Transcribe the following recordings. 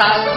patas.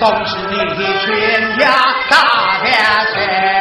总是你全家大家财。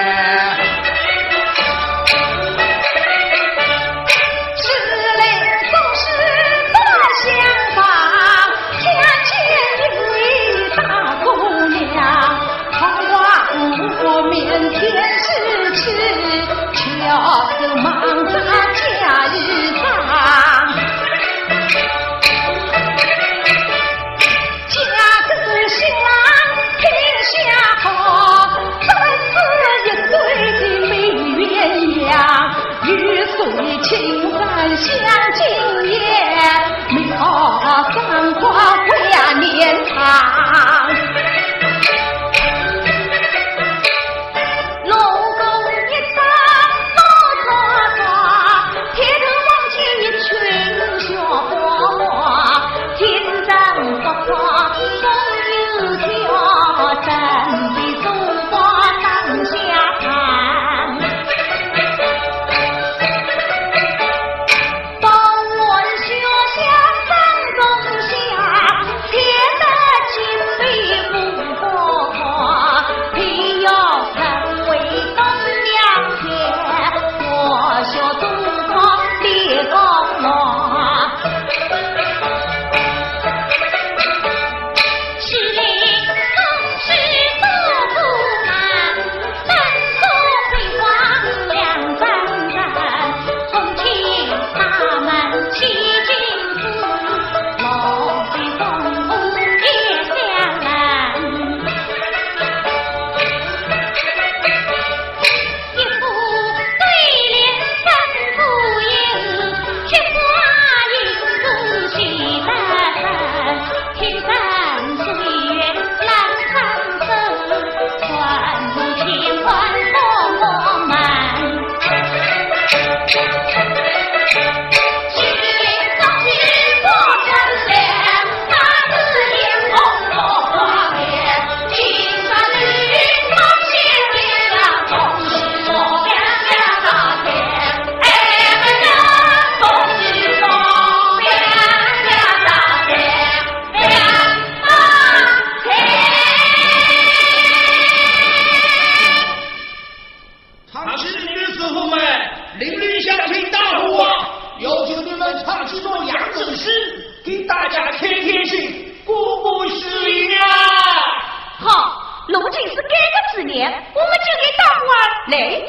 Để.